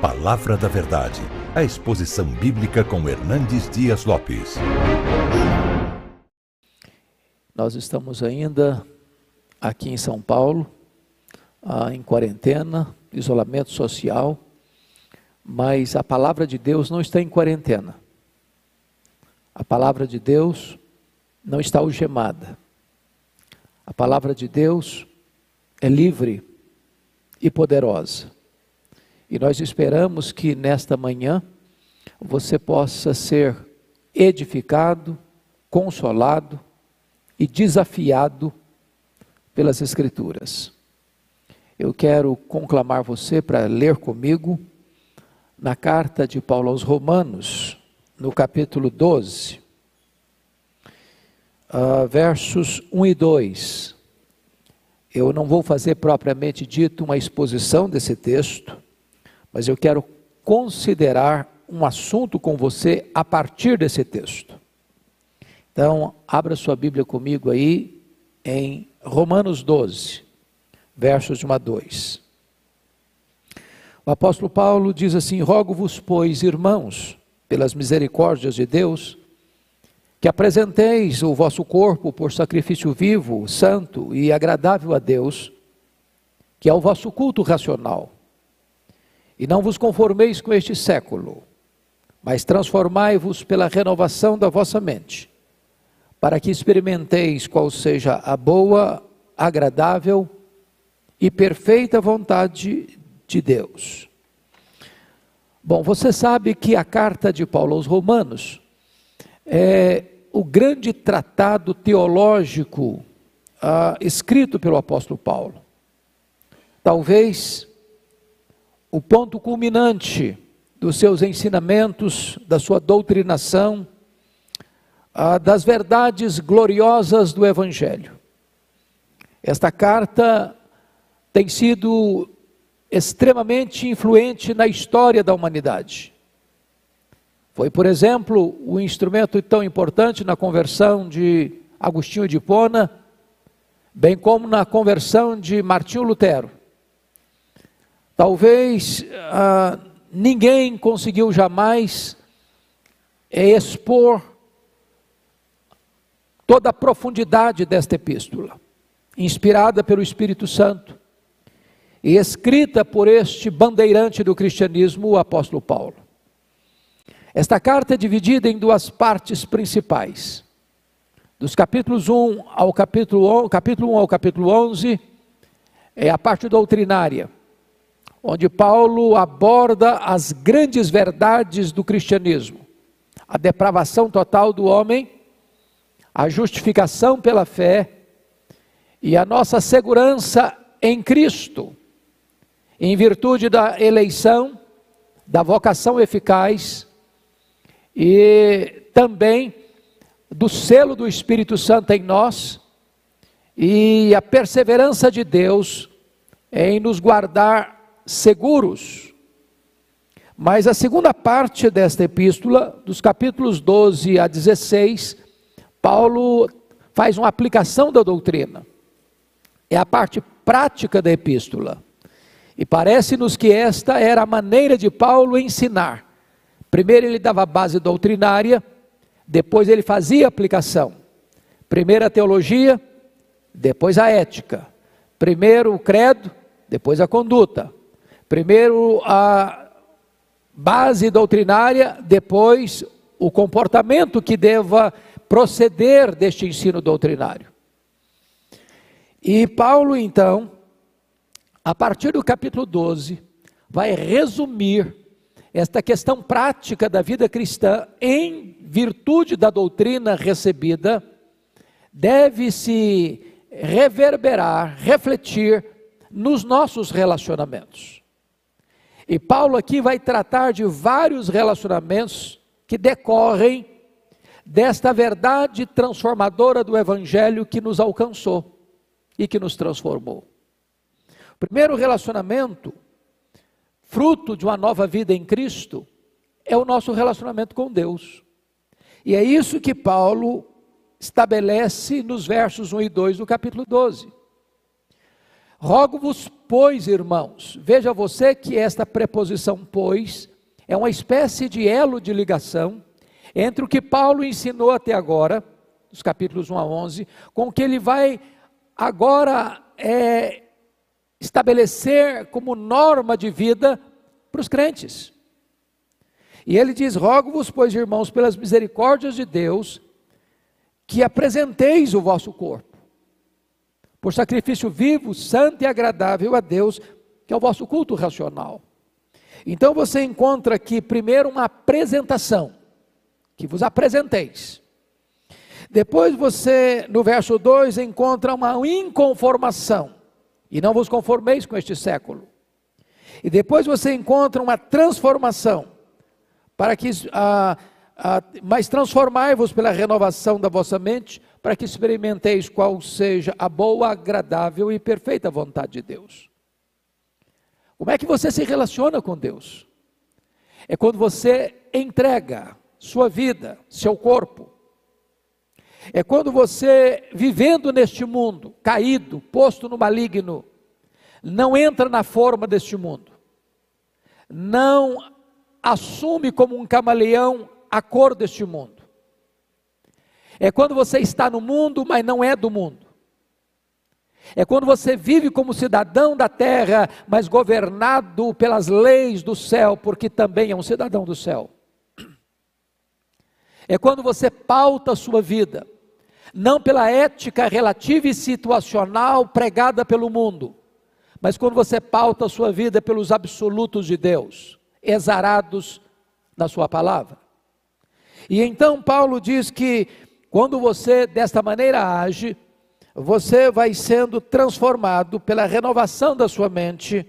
Palavra da Verdade, a exposição bíblica com Hernandes Dias Lopes. Nós estamos ainda aqui em São Paulo, ah, em quarentena, isolamento social, mas a palavra de Deus não está em quarentena. A palavra de Deus não está algemada. A palavra de Deus é livre e poderosa. E nós esperamos que nesta manhã você possa ser edificado, consolado e desafiado pelas Escrituras. Eu quero conclamar você para ler comigo na carta de Paulo aos Romanos, no capítulo 12, uh, versos 1 e 2. Eu não vou fazer propriamente dito uma exposição desse texto, mas eu quero considerar um assunto com você a partir desse texto. Então, abra sua Bíblia comigo aí em Romanos 12, versos de 1 a 2. O apóstolo Paulo diz assim: Rogo-vos, pois, irmãos, pelas misericórdias de Deus, que apresenteis o vosso corpo por sacrifício vivo, santo e agradável a Deus, que é o vosso culto racional. E não vos conformeis com este século, mas transformai-vos pela renovação da vossa mente, para que experimenteis qual seja a boa, agradável e perfeita vontade de Deus. Bom, você sabe que a carta de Paulo aos Romanos é o grande tratado teológico ah, escrito pelo apóstolo Paulo. Talvez o ponto culminante dos seus ensinamentos, da sua doutrinação, ah, das verdades gloriosas do Evangelho. Esta carta tem sido extremamente influente na história da humanidade. Foi, por exemplo, o instrumento tão importante na conversão de Agostinho de Hipona, bem como na conversão de Martinho Lutero. Talvez ah, ninguém conseguiu jamais expor toda a profundidade desta epístola, inspirada pelo Espírito Santo e escrita por este bandeirante do cristianismo, o apóstolo Paulo. Esta carta é dividida em duas partes principais. Dos capítulos 1 ao capítulo, capítulo 1 ao capítulo 11, é a parte doutrinária, onde Paulo aborda as grandes verdades do cristianismo: a depravação total do homem, a justificação pela fé e a nossa segurança em Cristo, em virtude da eleição, da vocação eficaz e também do selo do Espírito Santo em nós e a perseverança de Deus em nos guardar seguros. Mas a segunda parte desta epístola, dos capítulos 12 a 16, Paulo faz uma aplicação da doutrina. É a parte prática da epístola. E parece-nos que esta era a maneira de Paulo ensinar. Primeiro ele dava a base doutrinária, depois ele fazia aplicação. Primeiro a teologia, depois a ética. Primeiro o credo, depois a conduta. Primeiro a base doutrinária, depois o comportamento que deva proceder deste ensino doutrinário. E Paulo, então, a partir do capítulo 12, vai resumir esta questão prática da vida cristã, em virtude da doutrina recebida, deve se reverberar, refletir nos nossos relacionamentos. E Paulo aqui vai tratar de vários relacionamentos que decorrem desta verdade transformadora do Evangelho que nos alcançou e que nos transformou. O primeiro relacionamento fruto de uma nova vida em Cristo, é o nosso relacionamento com Deus. E é isso que Paulo estabelece nos versos 1 e 2 do capítulo 12. Rogo-vos, pois, irmãos, veja você que esta preposição pois é uma espécie de elo de ligação entre o que Paulo ensinou até agora, dos capítulos 1 a 11, com o que ele vai agora é, estabelecer como norma de vida para os crentes. E ele diz: Rogo-vos, pois, irmãos, pelas misericórdias de Deus, que apresenteis o vosso corpo, por sacrifício vivo, santo e agradável a Deus, que é o vosso culto racional. Então você encontra aqui, primeiro, uma apresentação, que vos apresenteis. Depois você, no verso 2, encontra uma inconformação, e não vos conformeis com este século. E depois você encontra uma transformação, para que, ah, ah, mas transformai-vos pela renovação da vossa mente, para que experimenteis qual seja a boa, agradável e perfeita vontade de Deus. Como é que você se relaciona com Deus? É quando você entrega sua vida, seu corpo. É quando você, vivendo neste mundo, caído, posto no maligno, não entra na forma deste mundo, não assume como um camaleão a cor deste mundo. É quando você está no mundo, mas não é do mundo. É quando você vive como cidadão da terra, mas governado pelas leis do céu, porque também é um cidadão do céu. É quando você pauta a sua vida, não pela ética relativa e situacional pregada pelo mundo, mas quando você pauta a sua vida pelos absolutos de Deus, exarados na sua palavra. E então Paulo diz que quando você desta maneira age, você vai sendo transformado pela renovação da sua mente,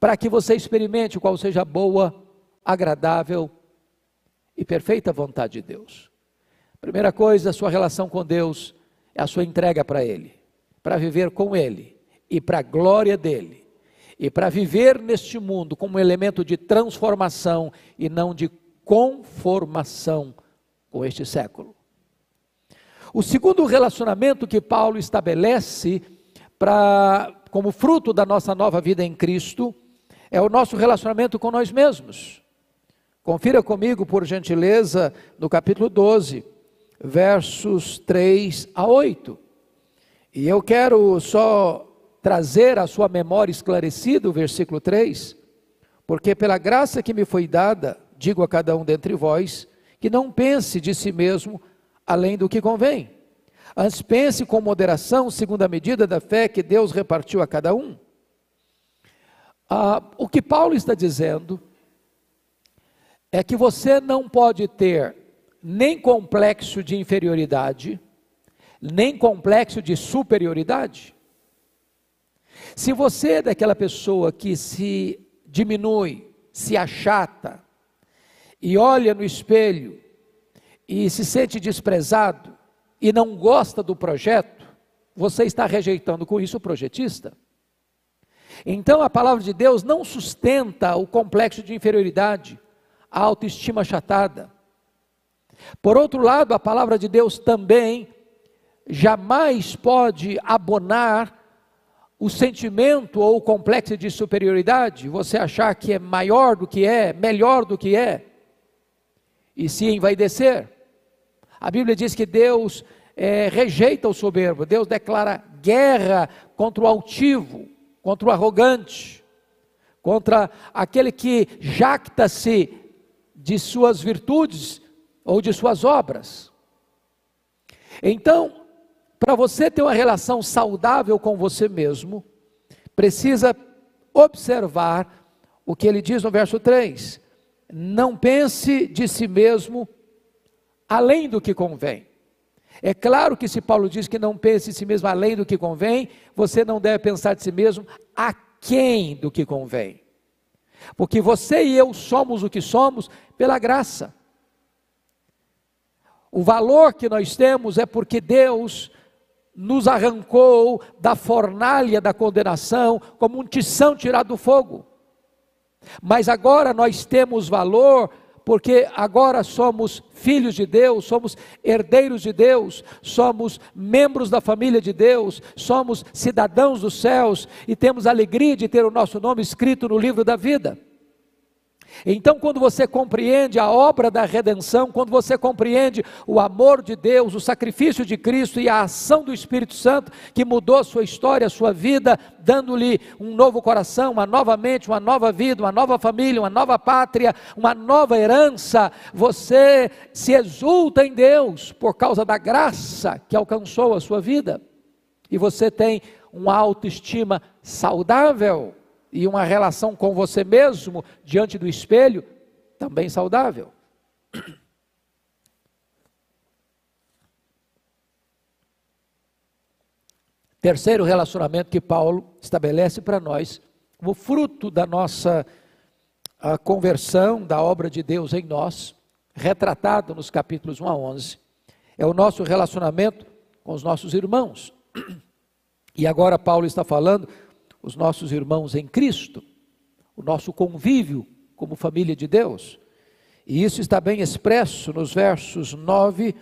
para que você experimente qual seja a boa, agradável e perfeita vontade de Deus. Primeira coisa, a sua relação com Deus é a sua entrega para Ele, para viver com Ele e para a glória dEle, e para viver neste mundo como um elemento de transformação e não de conformação com este século. O segundo relacionamento que Paulo estabelece para como fruto da nossa nova vida em Cristo é o nosso relacionamento com nós mesmos. Confira comigo, por gentileza, no capítulo 12, versos 3 a 8. E eu quero só trazer à sua memória esclarecida o versículo 3, porque pela graça que me foi dada, digo a cada um dentre vós, que não pense de si mesmo além do que convém. Antes pense com moderação, segundo a medida da fé que Deus repartiu a cada um. Ah, o que Paulo está dizendo é que você não pode ter nem complexo de inferioridade, nem complexo de superioridade. Se você é daquela pessoa que se diminui, se achata, e olha no espelho e se sente desprezado e não gosta do projeto, você está rejeitando com isso o projetista. Então a palavra de Deus não sustenta o complexo de inferioridade, a autoestima achatada. Por outro lado, a palavra de Deus também jamais pode abonar o sentimento ou o complexo de superioridade, você achar que é maior do que é, melhor do que é, e se envaidecer. A Bíblia diz que Deus é, rejeita o soberbo, Deus declara guerra contra o altivo, contra o arrogante, contra aquele que jacta-se de suas virtudes ou de suas obras. Então, para você ter uma relação saudável com você mesmo, precisa observar o que ele diz no verso 3: Não pense de si mesmo além do que convém. É claro que se Paulo diz que não pense em si mesmo além do que convém, você não deve pensar de si mesmo aquém do que convém. Porque você e eu somos o que somos pela graça. O valor que nós temos é porque Deus nos arrancou da fornalha da condenação como um tição tirado do fogo. Mas agora nós temos valor porque agora somos filhos de Deus, somos herdeiros de Deus, somos membros da família de Deus, somos cidadãos dos céus e temos alegria de ter o nosso nome escrito no livro da vida. Então, quando você compreende a obra da redenção, quando você compreende o amor de Deus, o sacrifício de Cristo e a ação do Espírito Santo que mudou sua história, sua vida, dando-lhe um novo coração, uma nova mente, uma nova vida, uma nova família, uma nova pátria, uma nova herança, você se exulta em Deus por causa da graça que alcançou a sua vida. E você tem uma autoestima saudável e uma relação com você mesmo diante do espelho também saudável. Terceiro relacionamento que Paulo estabelece para nós, o fruto da nossa conversão, da obra de Deus em nós, retratado nos capítulos 1 a 11, é o nosso relacionamento com os nossos irmãos. E agora Paulo está falando os nossos irmãos em Cristo, o nosso convívio como família de Deus. E isso está bem expresso nos versos 9 uh,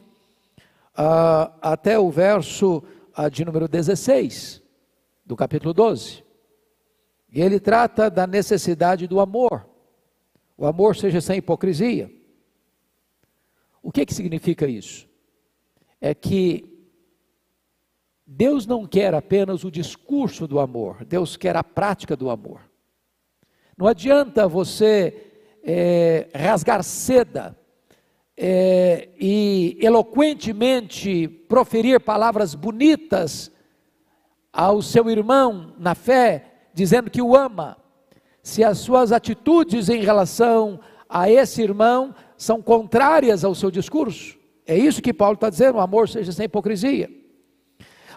ah, até o verso uh, de número 16 do capítulo 12. E ele trata da necessidade do amor. O amor seja sem hipocrisia. O que, que significa isso? É que Deus não quer apenas o discurso do amor, Deus quer a prática do amor. Não adianta você é, rasgar seda é, e eloquentemente proferir palavras bonitas ao seu irmão na fé, dizendo que o ama, se as suas atitudes em relação a esse irmão são contrárias ao seu discurso. É isso que Paulo está dizendo: o amor seja sem hipocrisia.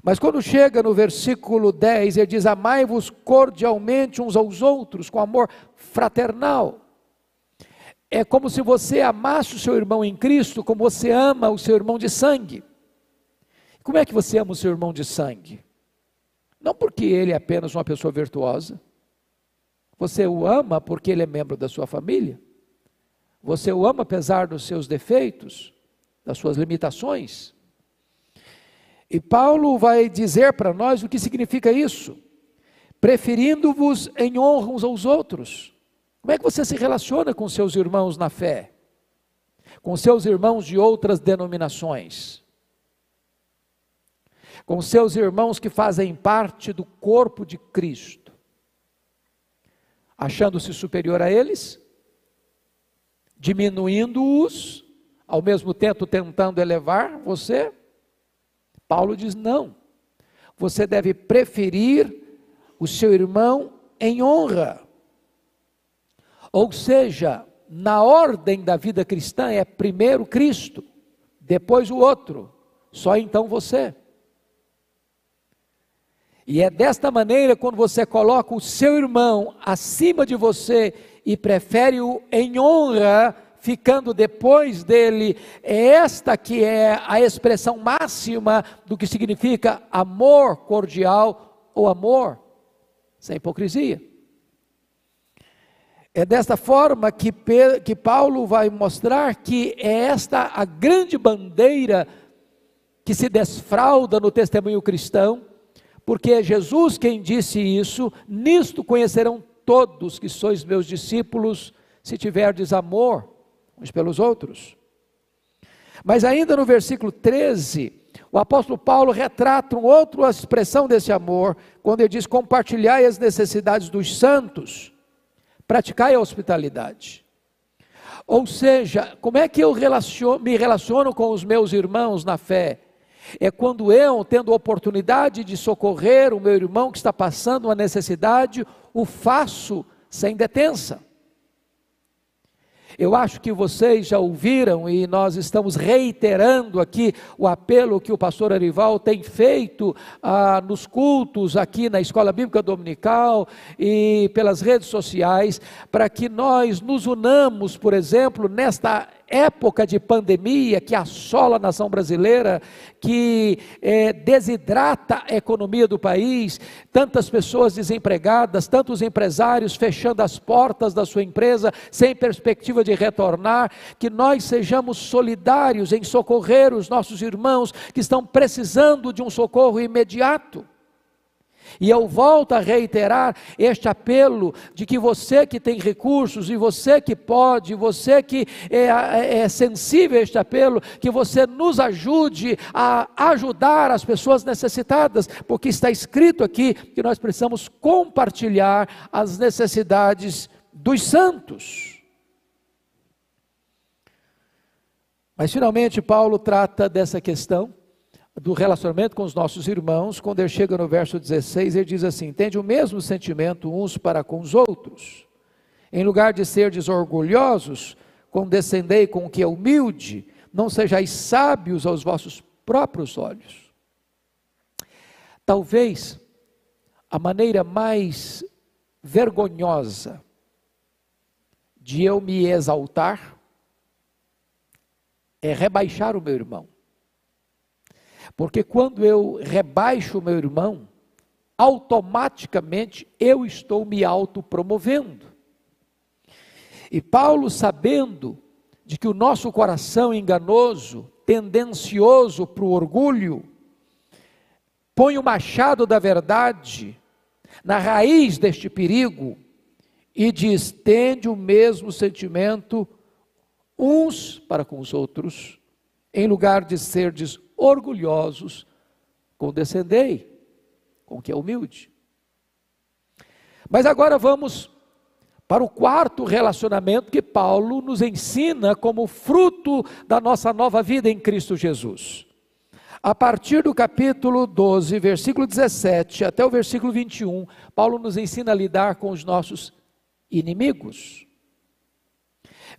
Mas quando chega no versículo 10, ele diz: Amai-vos cordialmente uns aos outros, com amor fraternal. É como se você amasse o seu irmão em Cristo, como você ama o seu irmão de sangue. Como é que você ama o seu irmão de sangue? Não porque ele é apenas uma pessoa virtuosa. Você o ama porque ele é membro da sua família. Você o ama apesar dos seus defeitos, das suas limitações. E Paulo vai dizer para nós o que significa isso. Preferindo-vos em honra uns aos outros. Como é que você se relaciona com seus irmãos na fé? Com seus irmãos de outras denominações? Com seus irmãos que fazem parte do corpo de Cristo? Achando-se superior a eles? Diminuindo-os, ao mesmo tempo tentando elevar você? Paulo diz: não, você deve preferir o seu irmão em honra. Ou seja, na ordem da vida cristã é primeiro Cristo, depois o outro, só então você. E é desta maneira quando você coloca o seu irmão acima de você e prefere-o em honra, ficando depois dele, é esta que é a expressão máxima do que significa amor cordial ou amor sem hipocrisia. É desta forma que, que Paulo vai mostrar que é esta a grande bandeira que se desfralda no testemunho cristão, porque é Jesus quem disse isso: nisto conhecerão todos que sois meus discípulos, se tiverdes amor uns pelos outros. Mas ainda no versículo 13, o apóstolo Paulo retrata uma outra expressão desse amor, quando ele diz: compartilhai as necessidades dos santos, praticai a hospitalidade. Ou seja, como é que eu relaciono, me relaciono com os meus irmãos na fé? É quando eu, tendo a oportunidade de socorrer o meu irmão que está passando uma necessidade, o faço sem detença. Eu acho que vocês já ouviram e nós estamos reiterando aqui o apelo que o pastor Arival tem feito ah, nos cultos aqui na Escola Bíblica Dominical e pelas redes sociais, para que nós nos unamos, por exemplo, nesta época de pandemia que assola a nação brasileira, que é, desidrata a economia do país, tantas pessoas desempregadas, tantos empresários fechando as portas da sua empresa sem perspectiva de retornar, que nós sejamos solidários em socorrer os nossos irmãos que estão precisando de um socorro imediato. E eu volto a reiterar este apelo de que você que tem recursos, e você que pode, você que é, é, é, sensível a este apelo, que você nos ajude a ajudar as pessoas necessitadas, porque está escrito aqui que nós precisamos compartilhar as necessidades dos santos. Mas finalmente Paulo trata dessa questão do relacionamento com os nossos irmãos, quando ele chega no verso 16, ele diz assim: Tende o mesmo sentimento uns para com os outros. Em lugar de ser desorgulhosos, condescendei com o que é humilde, não sejais sábios aos vossos próprios olhos. Talvez a maneira mais vergonhosa de eu me exaltar é rebaixar o meu irmão. Porque quando eu rebaixo o meu irmão, automaticamente eu estou me autopromovendo. E Paulo, sabendo de que o nosso coração enganoso, tendencioso para o orgulho, põe o machado da verdade na raiz deste perigo e diz: tende o mesmo sentimento uns para com os outros, em lugar de serdes orgulhosos, condescendei com que é humilde. Mas agora vamos para o quarto relacionamento que Paulo nos ensina como fruto da nossa nova vida em Cristo Jesus. A partir do capítulo 12, versículo 17 até o versículo 21, Paulo nos ensina a lidar com os nossos inimigos.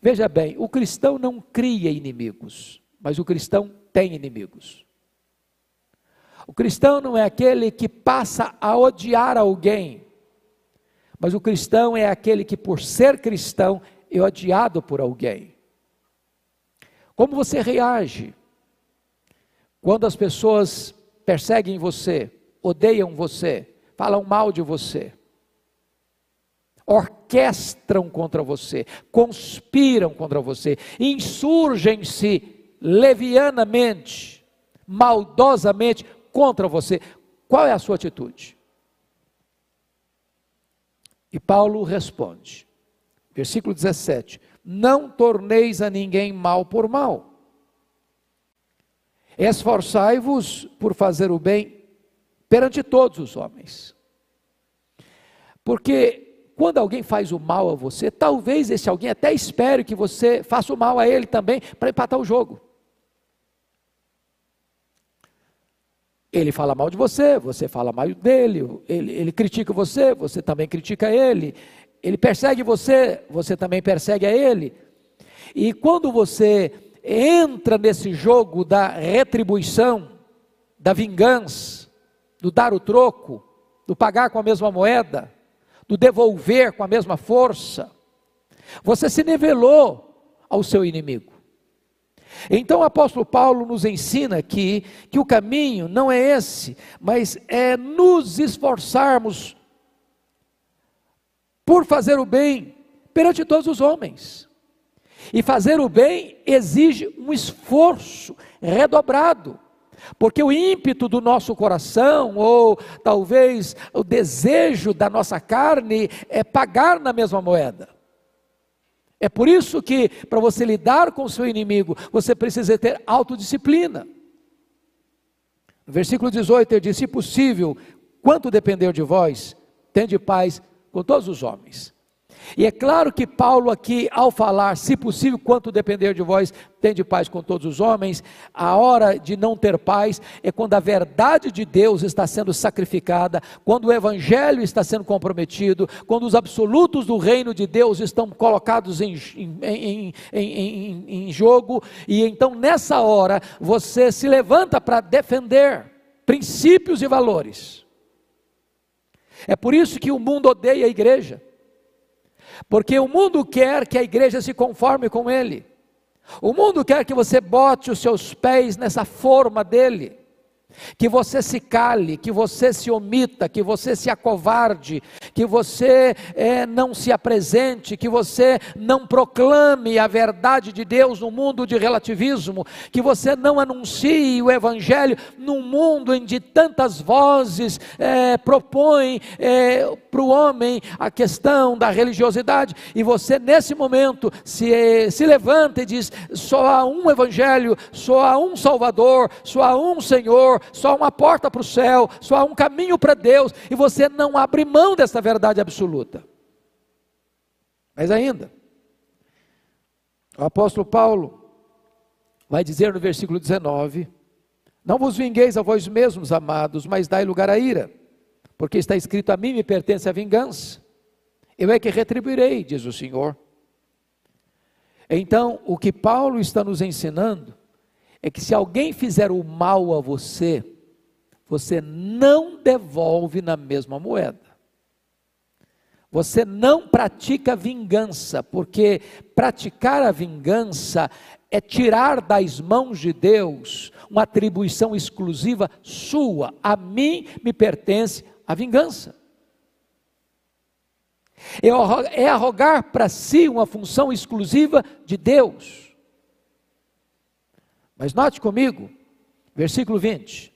Veja bem, o cristão não cria inimigos, mas o cristão tem inimigos. O cristão não é aquele que passa a odiar alguém, mas o cristão é aquele que, por ser cristão, é odiado por alguém. Como você reage quando as pessoas perseguem você, odeiam você, falam mal de você, orquestram contra você, conspiram contra você, insurgem-se levianamente, maldosamente contra você, qual é a sua atitude? E Paulo responde, versículo 17: Não torneis a ninguém mal por mal, esforçai-vos por fazer o bem perante todos os homens. Porque quando alguém faz o mal a você, talvez esse alguém até espere que você faça o mal a ele também para empatar o jogo. Ele fala mal de você, você fala mal dele, ele, ele critica você, você também critica ele, ele persegue você, você também persegue a ele. E quando você entra nesse jogo da retribuição, da vingança, do dar o troco, do pagar com a mesma moeda, do devolver com a mesma força, você se nivelou ao seu inimigo. Então o apóstolo Paulo nos ensina aqui que o caminho não é esse, mas é nos esforçarmos por fazer o bem perante todos os homens. E fazer o bem exige um esforço redobrado. Porque o ímpeto do nosso coração, ou talvez o desejo da nossa carne, é pagar na mesma moeda. É por isso que, para você lidar com o seu inimigo, você precisa ter autodisciplina. No versículo 18 ele diz: Se possível, quanto depender de vós, tende paz com todos os homens. E é claro que Paulo aqui, ao falar, se possível, quanto depender de vós, tende paz com todos os homens, a hora de não ter paz é quando a verdade de Deus está sendo sacrificada, quando o evangelho está sendo comprometido, quando os absolutos do reino de Deus estão colocados em, em, em, em jogo, e então nessa hora você se levanta para defender princípios e valores. É por isso que o mundo odeia a igreja. Porque o mundo quer que a igreja se conforme com ele. O mundo quer que você bote os seus pés nessa forma dele que você se cale, que você se omita, que você se acovarde, que você é, não se apresente, que você não proclame a verdade de Deus no mundo de relativismo, que você não anuncie o Evangelho num mundo em que tantas vozes é, propõem é, para o homem a questão da religiosidade, e você nesse momento se, se levanta e diz: só há um Evangelho, só há um Salvador, só há um Senhor só há uma porta para o céu, só há um caminho para Deus, e você não abre mão dessa verdade absoluta. Mas ainda, o apóstolo Paulo vai dizer no versículo 19: Não vos vingueis a vós mesmos, amados, mas dai lugar à ira, porque está escrito: A mim me pertence a vingança, eu é que retribuirei, diz o Senhor. Então, o que Paulo está nos ensinando é que se alguém fizer o mal a você, você não devolve na mesma moeda. Você não pratica vingança, porque praticar a vingança é tirar das mãos de Deus uma atribuição exclusiva sua. A mim me pertence a vingança. É arrogar para si uma função exclusiva de Deus. Mas note comigo, versículo 20.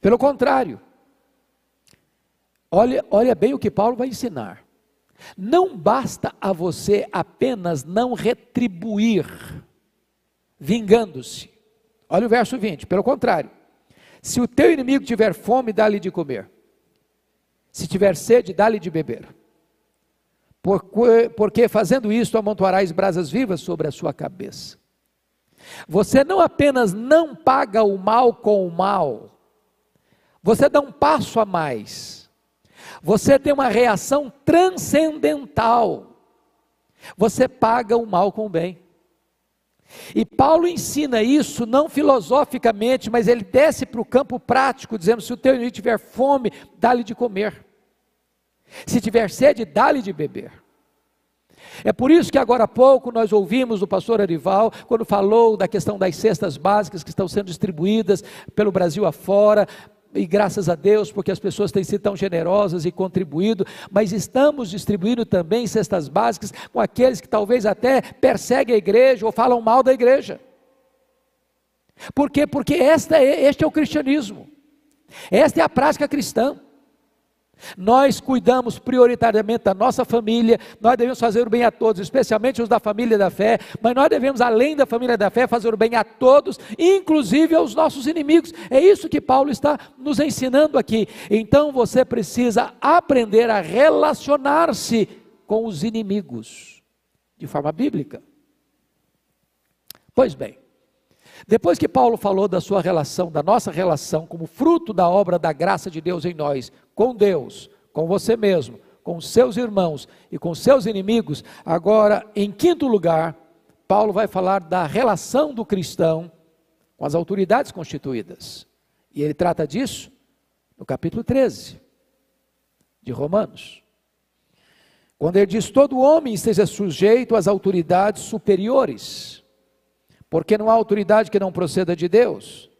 Pelo contrário, olha, olha bem o que Paulo vai ensinar. Não basta a você apenas não retribuir, vingando-se. Olha o verso 20, pelo contrário. Se o teu inimigo tiver fome, dá-lhe de comer. Se tiver sede, dá-lhe de beber. Porque, porque fazendo isto, amontoarás brasas vivas sobre a sua cabeça. Você não apenas não paga o mal com o mal, você dá um passo a mais. Você tem uma reação transcendental. Você paga o mal com o bem. E Paulo ensina isso não filosoficamente, mas ele desce para o campo prático, dizendo: se o teu inimigo tiver fome, dá-lhe de comer. Se tiver sede, dá-lhe de beber. É por isso que agora há pouco nós ouvimos o pastor Arival, quando falou da questão das cestas básicas que estão sendo distribuídas pelo Brasil afora, e graças a Deus, porque as pessoas têm sido tão generosas e contribuído, mas estamos distribuindo também cestas básicas com aqueles que talvez até perseguem a igreja ou falam mal da igreja. Por quê? Porque esta é, este é o cristianismo, esta é a prática cristã. Nós cuidamos prioritariamente da nossa família, nós devemos fazer o bem a todos, especialmente os da família da fé, mas nós devemos, além da família da fé, fazer o bem a todos, inclusive aos nossos inimigos. É isso que Paulo está nos ensinando aqui. Então você precisa aprender a relacionar-se com os inimigos de forma bíblica. Pois bem, depois que Paulo falou da sua relação, da nossa relação, como fruto da obra da graça de Deus em nós, com Deus, com você mesmo, com seus irmãos e com seus inimigos, agora, em quinto lugar, Paulo vai falar da relação do cristão com as autoridades constituídas. E ele trata disso no capítulo 13 de Romanos. Quando ele diz: todo homem esteja sujeito às autoridades superiores porque não há autoridade que não proceda de Deus.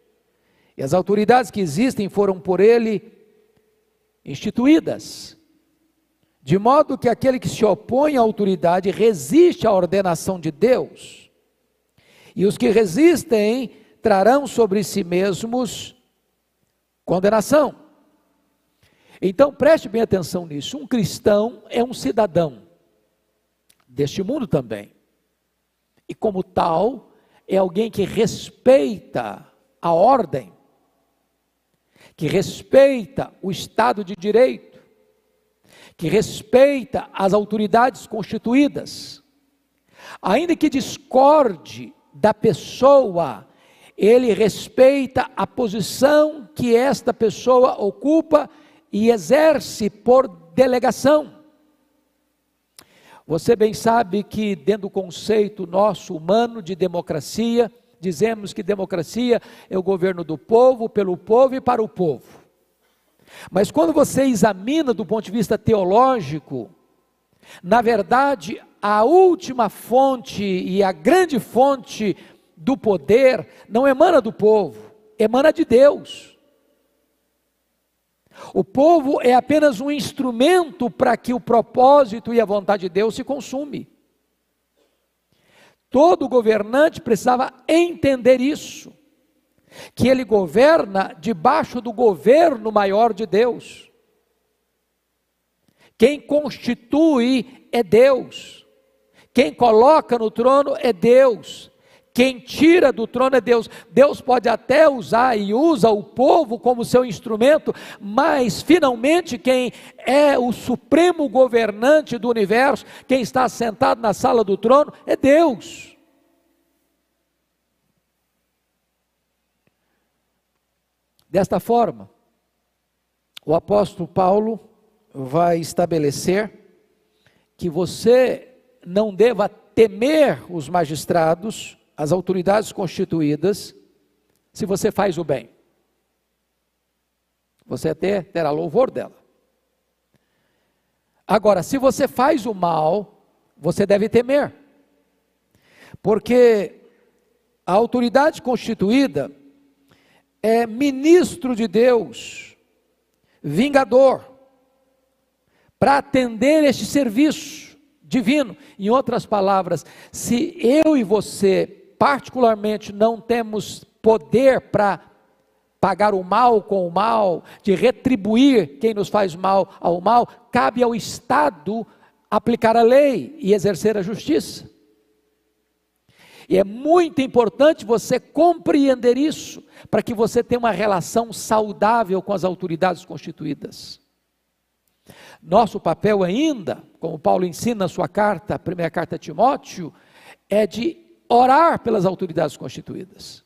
E as autoridades que existem foram por ele instituídas. De modo que aquele que se opõe à autoridade resiste à ordenação de Deus. E os que resistem trarão sobre si mesmos condenação. Então preste bem atenção nisso. Um cristão é um cidadão deste mundo também. E como tal, é alguém que respeita a ordem, que respeita o Estado de Direito, que respeita as autoridades constituídas, ainda que discorde da pessoa, ele respeita a posição que esta pessoa ocupa e exerce por delegação. Você bem sabe que, dentro do conceito nosso humano de democracia, dizemos que democracia é o governo do povo, pelo povo e para o povo. Mas quando você examina do ponto de vista teológico, na verdade, a última fonte e a grande fonte do poder não emana do povo, emana de Deus. O povo é apenas um instrumento para que o propósito e a vontade de Deus se consume. Todo governante precisava entender isso, que ele governa debaixo do governo maior de Deus. Quem constitui é Deus. Quem coloca no trono é Deus. Quem tira do trono é Deus. Deus pode até usar e usa o povo como seu instrumento, mas finalmente quem é o supremo governante do universo, quem está sentado na sala do trono, é Deus. Desta forma, o apóstolo Paulo vai estabelecer que você não deva temer os magistrados, as autoridades constituídas, se você faz o bem. Você até terá louvor dela. Agora, se você faz o mal, você deve temer. Porque a autoridade constituída é ministro de Deus, vingador, para atender este serviço divino. Em outras palavras, se eu e você, particularmente, não temos poder para pagar o mal com o mal, de retribuir quem nos faz mal ao mal, cabe ao Estado aplicar a lei e exercer a justiça. E é muito importante você compreender isso, para que você tenha uma relação saudável com as autoridades constituídas. Nosso papel ainda, como Paulo ensina na sua carta, a primeira carta a Timóteo, é de orar pelas autoridades constituídas.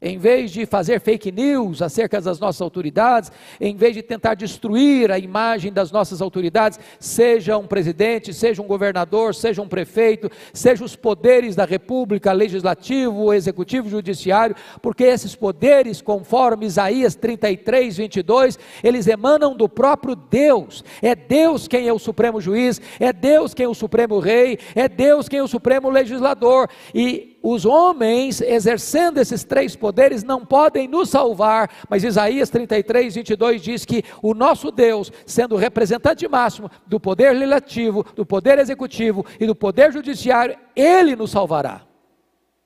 Em vez de fazer fake news acerca das nossas autoridades, em vez de tentar destruir a imagem das nossas autoridades, seja um presidente, seja um governador, seja um prefeito, seja os poderes da República, legislativo, executivo, judiciário, porque esses poderes, conforme Isaías 33, 22, eles emanam do próprio Deus. É Deus quem é o supremo juiz, é Deus quem é o supremo rei, é Deus quem é o supremo legislador. E os homens exercendo esses três poderes não podem nos salvar, mas Isaías 33, 22 diz que o nosso Deus, sendo representante máximo do poder legislativo, do poder executivo e do poder judiciário, ele nos salvará.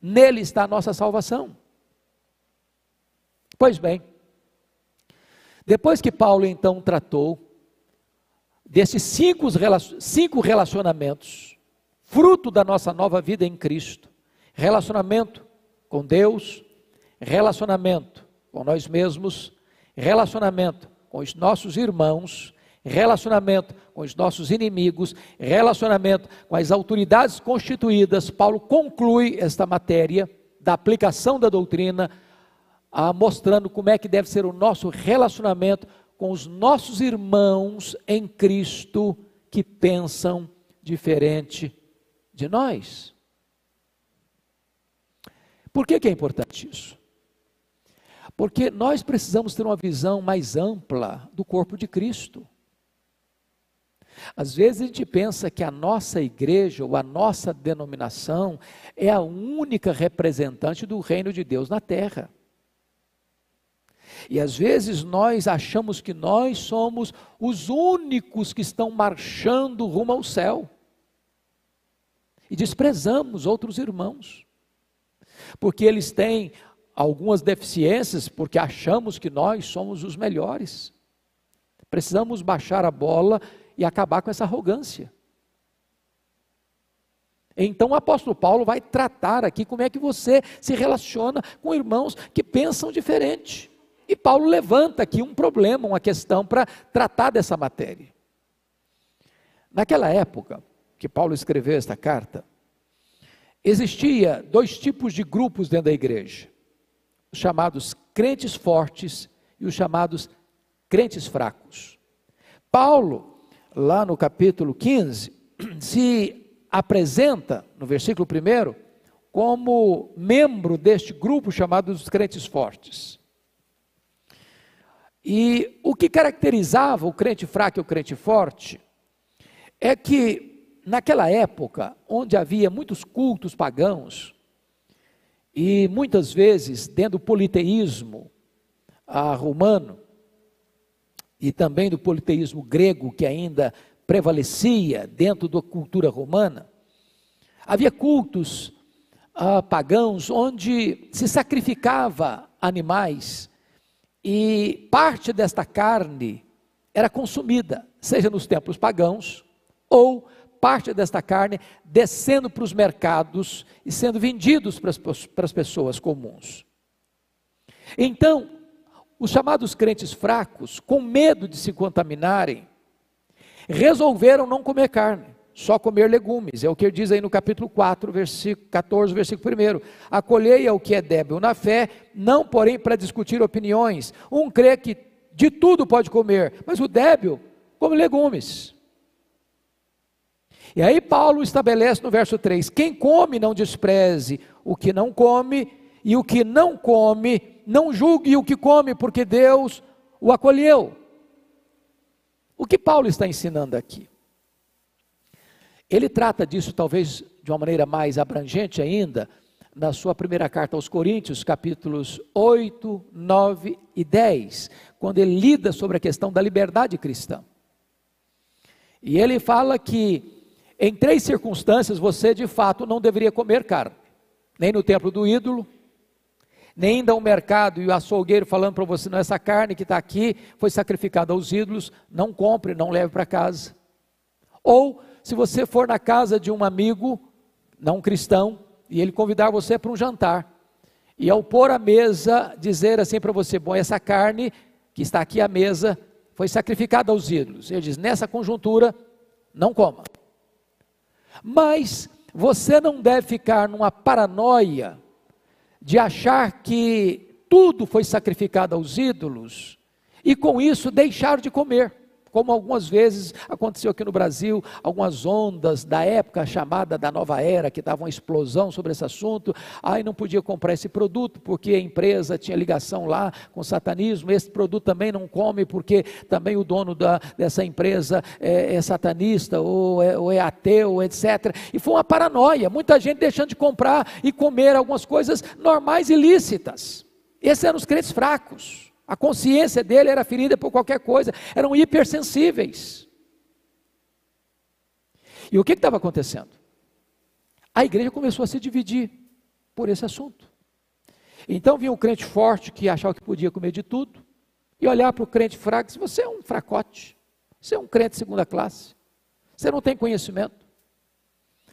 Nele está a nossa salvação. Pois bem, depois que Paulo então tratou desses cinco relacionamentos, fruto da nossa nova vida em Cristo, relacionamento com Deus, relacionamento com nós mesmos, relacionamento com os nossos irmãos, relacionamento com os nossos inimigos, relacionamento com as autoridades constituídas. Paulo conclui esta matéria da aplicação da doutrina, mostrando como é que deve ser o nosso relacionamento com os nossos irmãos em Cristo que pensam diferente de nós. Por que, que é importante isso? Porque nós precisamos ter uma visão mais ampla do corpo de Cristo. Às vezes a gente pensa que a nossa igreja ou a nossa denominação é a única representante do reino de Deus na terra. E às vezes nós achamos que nós somos os únicos que estão marchando rumo ao céu. E desprezamos outros irmãos porque eles têm algumas deficiências, porque achamos que nós somos os melhores. Precisamos baixar a bola e acabar com essa arrogância. Então o apóstolo Paulo vai tratar aqui como é que você se relaciona com irmãos que pensam diferente. E Paulo levanta aqui um problema, uma questão para tratar dessa matéria. Naquela época que Paulo escreveu esta carta, Existia dois tipos de grupos dentro da igreja: os chamados crentes fortes e os chamados crentes fracos. Paulo, lá no capítulo 15, se apresenta, no versículo 1, como membro deste grupo chamado dos crentes fortes. E o que caracterizava o crente fraco e o crente forte é que naquela época, onde havia muitos cultos pagãos, e muitas vezes dentro do politeísmo ah, romano, e também do politeísmo grego, que ainda prevalecia dentro da cultura romana, havia cultos ah, pagãos onde se sacrificava animais e parte desta carne era consumida, seja nos templos pagãos ou parte desta carne descendo para os mercados e sendo vendidos para as, para as pessoas comuns. Então, os chamados crentes fracos, com medo de se contaminarem, resolveram não comer carne, só comer legumes. É o que ele diz aí no capítulo 4, versículo 14, versículo 1. Acolhei ao que é débil na fé, não porém para discutir opiniões. Um crê que de tudo pode comer, mas o débil come legumes. E aí Paulo estabelece no verso 3: quem come não despreze o que não come, e o que não come não julgue o que come, porque Deus o acolheu. O que Paulo está ensinando aqui? Ele trata disso talvez de uma maneira mais abrangente ainda, na sua primeira carta aos Coríntios, capítulos 8, 9 e 10, quando ele lida sobre a questão da liberdade cristã. E ele fala que em três circunstâncias você de fato não deveria comer carne: nem no templo do ídolo, nem ainda ao mercado e o açougueiro falando para você: não, essa carne que está aqui foi sacrificada aos ídolos, não compre, não leve para casa. Ou, se você for na casa de um amigo, não cristão, e ele convidar você para um jantar, e ao pôr a mesa, dizer assim para você: bom, essa carne que está aqui à mesa foi sacrificada aos ídolos. Ele diz: nessa conjuntura, não coma. Mas você não deve ficar numa paranoia de achar que tudo foi sacrificado aos ídolos e com isso deixar de comer como algumas vezes aconteceu aqui no Brasil, algumas ondas da época chamada da nova era, que dava uma explosão sobre esse assunto, aí não podia comprar esse produto, porque a empresa tinha ligação lá com o satanismo, esse produto também não come, porque também o dono da, dessa empresa é, é satanista, ou é, ou é ateu, etc. E foi uma paranoia, muita gente deixando de comprar e comer algumas coisas normais e lícitas. Esses eram os crentes fracos. A consciência dele era ferida por qualquer coisa, eram hipersensíveis. E o que estava acontecendo? A igreja começou a se dividir por esse assunto. Então vinha um crente forte que achava que podia comer de tudo, e olhar para o crente fraco e dizer: Você é um fracote, você é um crente segunda classe, você não tem conhecimento,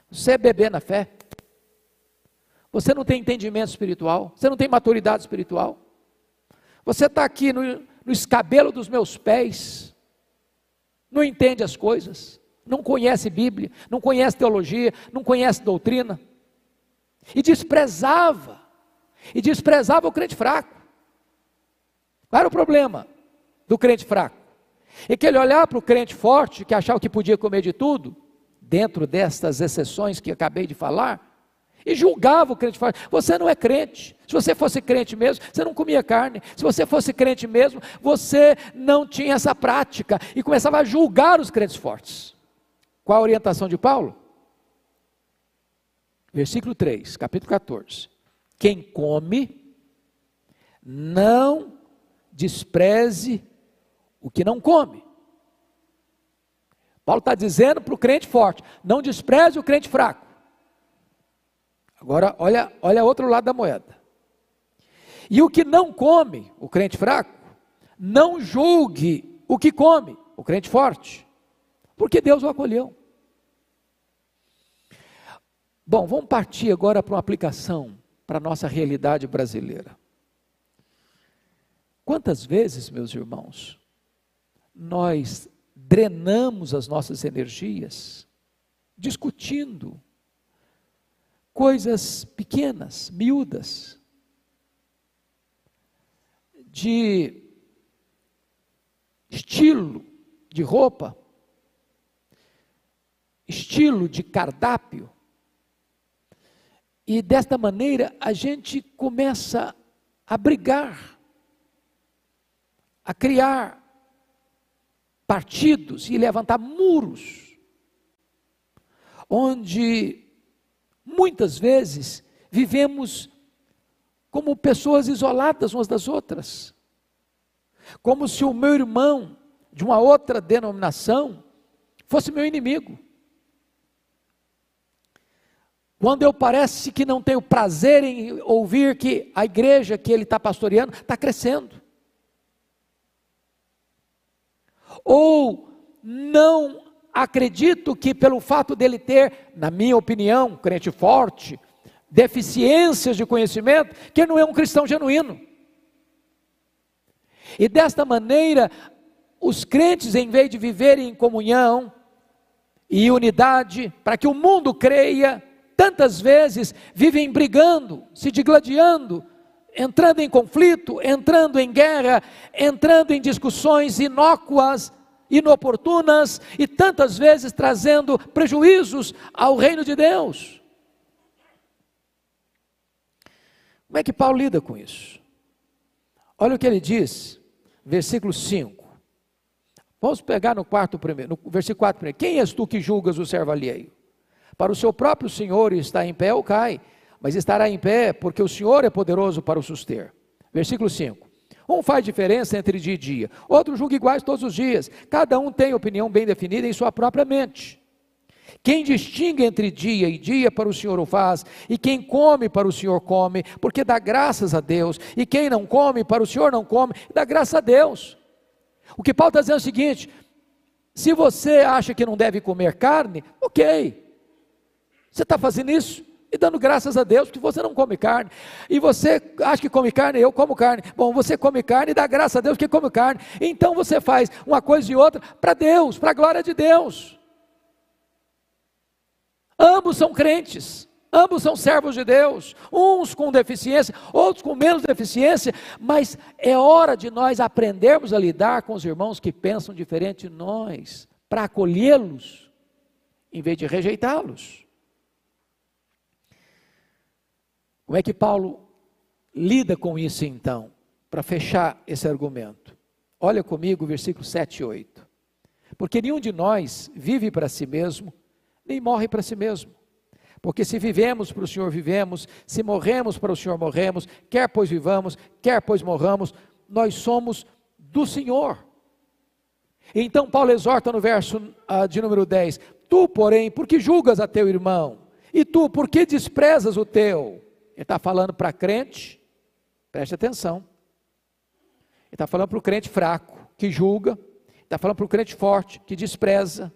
você é bebê na fé, você não tem entendimento espiritual, você não tem maturidade espiritual. Você está aqui no, no escabelo dos meus pés, não entende as coisas, não conhece Bíblia, não conhece teologia, não conhece doutrina, e desprezava, e desprezava o crente fraco. Qual era o problema do crente fraco? E que ele olhava para o crente forte, que achava que podia comer de tudo, dentro destas exceções que acabei de falar, e julgava o crente forte. Você não é crente. Se você fosse crente mesmo, você não comia carne. Se você fosse crente mesmo, você não tinha essa prática. E começava a julgar os crentes fortes. Qual a orientação de Paulo? Versículo 3, capítulo 14. Quem come, não despreze o que não come. Paulo está dizendo para o crente forte: não despreze o crente fraco. Agora, olha, olha outro lado da moeda. E o que não come, o crente fraco, não julgue o que come, o crente forte, porque Deus o acolheu. Bom, vamos partir agora para uma aplicação para a nossa realidade brasileira. Quantas vezes, meus irmãos, nós drenamos as nossas energias discutindo coisas pequenas, miúdas, de estilo de roupa, estilo de cardápio. E desta maneira a gente começa a brigar, a criar partidos e levantar muros onde muitas vezes vivemos como pessoas isoladas umas das outras, como se o meu irmão de uma outra denominação fosse meu inimigo. Quando eu parece que não tenho prazer em ouvir que a igreja que ele está pastoreando está crescendo. Ou não acredito que pelo fato dele ter, na minha opinião, crente forte, deficiências de conhecimento, que não é um cristão genuíno. E desta maneira, os crentes, em vez de viverem em comunhão e unidade, para que o mundo creia, tantas vezes vivem brigando, se digladiando, entrando em conflito, entrando em guerra, entrando em discussões inócuas, inoportunas e tantas vezes trazendo prejuízos ao reino de Deus. Como é que Paulo lida com isso? Olha o que ele diz, versículo 5. Vamos pegar no quarto primeiro, no versículo 4 primeiro. Quem és tu que julgas o servo alheio? Para o seu próprio Senhor está em pé ou cai, mas estará em pé porque o Senhor é poderoso para o suster. Versículo 5. Um faz diferença entre dia e dia, outro julga iguais todos os dias. Cada um tem opinião bem definida em sua própria mente. Quem distingue entre dia e dia para o Senhor o faz, e quem come para o Senhor come, porque dá graças a Deus, e quem não come para o Senhor não come, dá graças a Deus. O que Paulo está dizendo é o seguinte: se você acha que não deve comer carne, ok, você está fazendo isso e dando graças a Deus que você não come carne. E você acha que come carne, eu como carne. Bom, você come carne e dá graças a Deus que come carne. Então você faz uma coisa e outra para Deus, para a glória de Deus. Ambos são crentes. Ambos são servos de Deus, uns com deficiência, outros com menos deficiência, mas é hora de nós aprendermos a lidar com os irmãos que pensam diferente de nós, para acolhê-los, em vez de rejeitá-los. Como é que Paulo lida com isso então? Para fechar esse argumento. Olha comigo o versículo 7 e 8. Porque nenhum de nós vive para si mesmo, nem morre para si mesmo. Porque se vivemos para o Senhor, vivemos, se morremos para o Senhor, morremos, quer pois vivamos, quer pois morramos, nós somos do Senhor. Então Paulo exorta no verso uh, de número 10: Tu, porém, por que julgas a teu irmão? E tu, por que desprezas o teu? Ele está falando para crente, preste atenção. Ele está falando para o crente fraco, que julga. Está falando para o crente forte, que despreza.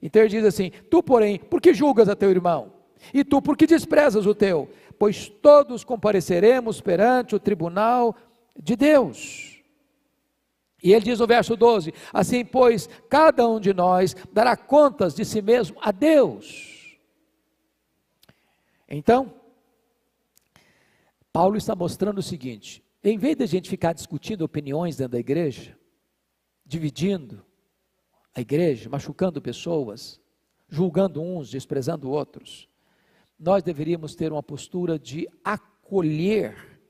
Então ele diz assim: Tu, porém, por que julgas a teu irmão? E tu, por que desprezas o teu? Pois todos compareceremos perante o tribunal de Deus. E ele diz no verso 12: Assim, pois, cada um de nós dará contas de si mesmo a Deus. Então, Paulo está mostrando o seguinte: em vez de a gente ficar discutindo opiniões dentro da igreja, dividindo a igreja, machucando pessoas, julgando uns, desprezando outros, nós deveríamos ter uma postura de acolher,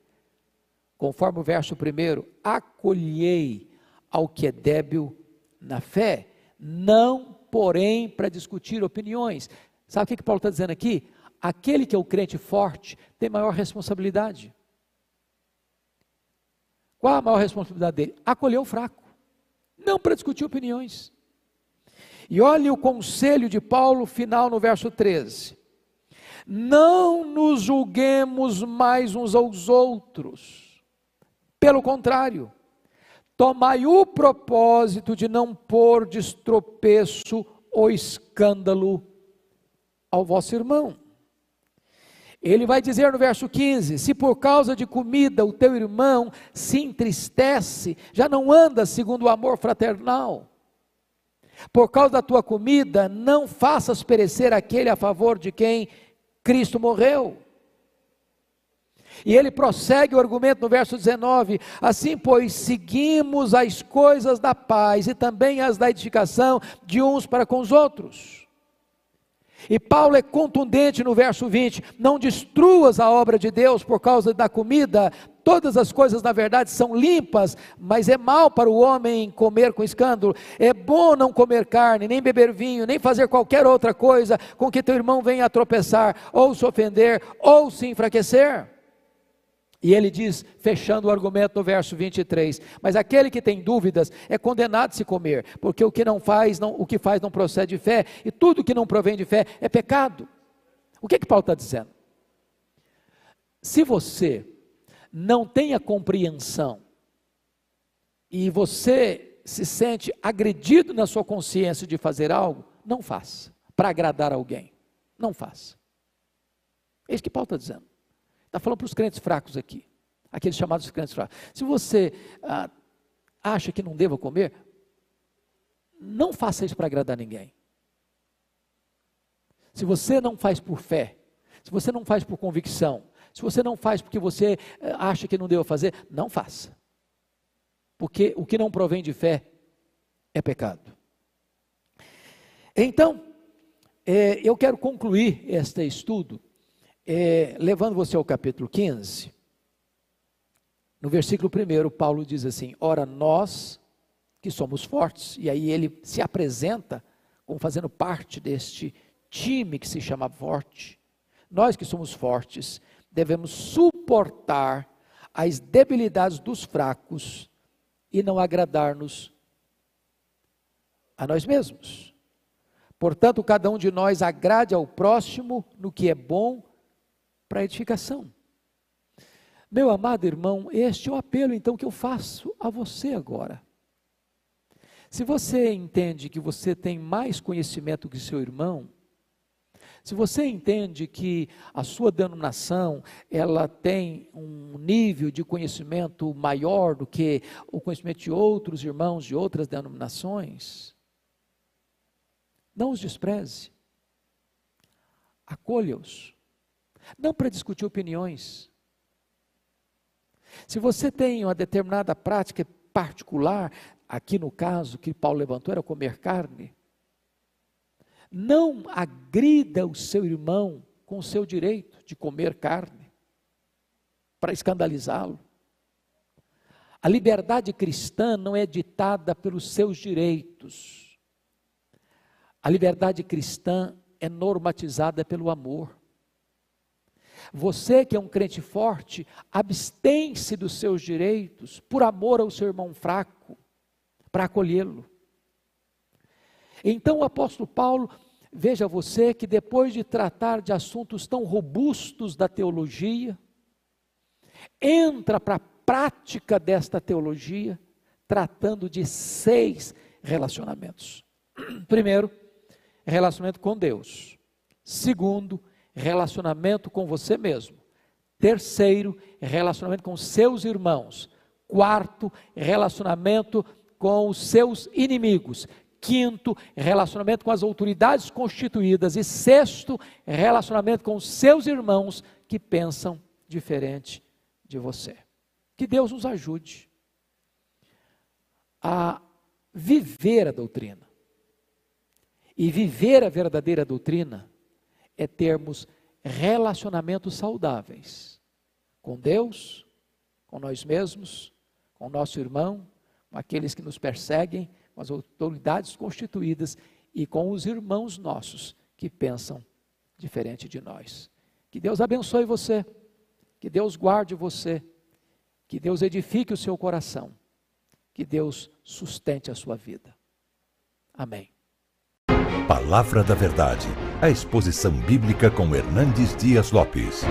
conforme o verso primeiro: acolhei ao que é débil na fé, não, porém, para discutir opiniões. Sabe o que, que Paulo está dizendo aqui? Aquele que é o crente forte tem maior responsabilidade. Qual a maior responsabilidade dele? Acolher o fraco, não para discutir opiniões. E olhe o conselho de Paulo final no verso 13: Não nos julguemos mais uns aos outros, pelo contrário, tomai o propósito de não pôr de estropeço ou escândalo ao vosso irmão. Ele vai dizer no verso 15: Se por causa de comida o teu irmão se entristece, já não anda segundo o amor fraternal. Por causa da tua comida, não faças perecer aquele a favor de quem Cristo morreu. E ele prossegue o argumento no verso 19: Assim, pois, seguimos as coisas da paz e também as da edificação de uns para com os outros. E Paulo é contundente no verso 20: não destruas a obra de Deus por causa da comida, Todas as coisas, na verdade, são limpas, mas é mal para o homem comer com escândalo. É bom não comer carne, nem beber vinho, nem fazer qualquer outra coisa com que teu irmão venha a tropeçar, ou se ofender, ou se enfraquecer. E ele diz, fechando o argumento no verso 23, mas aquele que tem dúvidas é condenado a se comer, porque o que não faz, não, o que faz não procede de fé, e tudo que não provém de fé é pecado. O que que Paulo está dizendo? Se você não tem a compreensão e você se sente agredido na sua consciência de fazer algo, não faça, para agradar alguém, não faça. É isso que Paulo está dizendo. Está falando para os crentes fracos aqui, aqueles chamados crentes fracos. Se você ah, acha que não deva comer, não faça isso para agradar ninguém. Se você não faz por fé, se você não faz por convicção, se você não faz porque você eh, acha que não deva fazer, não faça. Porque o que não provém de fé é pecado. Então, é, eu quero concluir este estudo é, levando você ao capítulo 15, no versículo 1, Paulo diz assim: Ora, nós que somos fortes, e aí ele se apresenta como fazendo parte deste time que se chama forte. Nós que somos fortes, devemos suportar as debilidades dos fracos e não agradar-nos a nós mesmos. Portanto, cada um de nós agrade ao próximo no que é bom para edificação. Meu amado irmão, este é o apelo então que eu faço a você agora. Se você entende que você tem mais conhecimento que seu irmão, se você entende que a sua denominação, ela tem um nível de conhecimento maior do que o conhecimento de outros irmãos de outras denominações, não os despreze. Acolha-os. Não para discutir opiniões. Se você tem uma determinada prática particular, aqui no caso que Paulo levantou era comer carne, não agrida o seu irmão com o seu direito de comer carne, para escandalizá-lo. A liberdade cristã não é ditada pelos seus direitos. A liberdade cristã é normatizada pelo amor. Você que é um crente forte, abstém-se dos seus direitos por amor ao seu irmão fraco, para acolhê-lo. Então o apóstolo Paulo, veja você que depois de tratar de assuntos tão robustos da teologia, entra para a prática desta teologia, tratando de seis relacionamentos. Primeiro, relacionamento com Deus. Segundo, relacionamento com você mesmo. Terceiro, relacionamento com seus irmãos. Quarto, relacionamento com os seus inimigos. Quinto, relacionamento com as autoridades constituídas. E sexto, relacionamento com seus irmãos que pensam diferente de você. Que Deus nos ajude a viver a doutrina. E viver a verdadeira doutrina é termos relacionamentos saudáveis com Deus, com nós mesmos, com nosso irmão, com aqueles que nos perseguem, com as autoridades constituídas e com os irmãos nossos que pensam diferente de nós. Que Deus abençoe você, que Deus guarde você, que Deus edifique o seu coração, que Deus sustente a sua vida. Amém. Palavra da Verdade, a exposição bíblica com Hernandes Dias Lopes.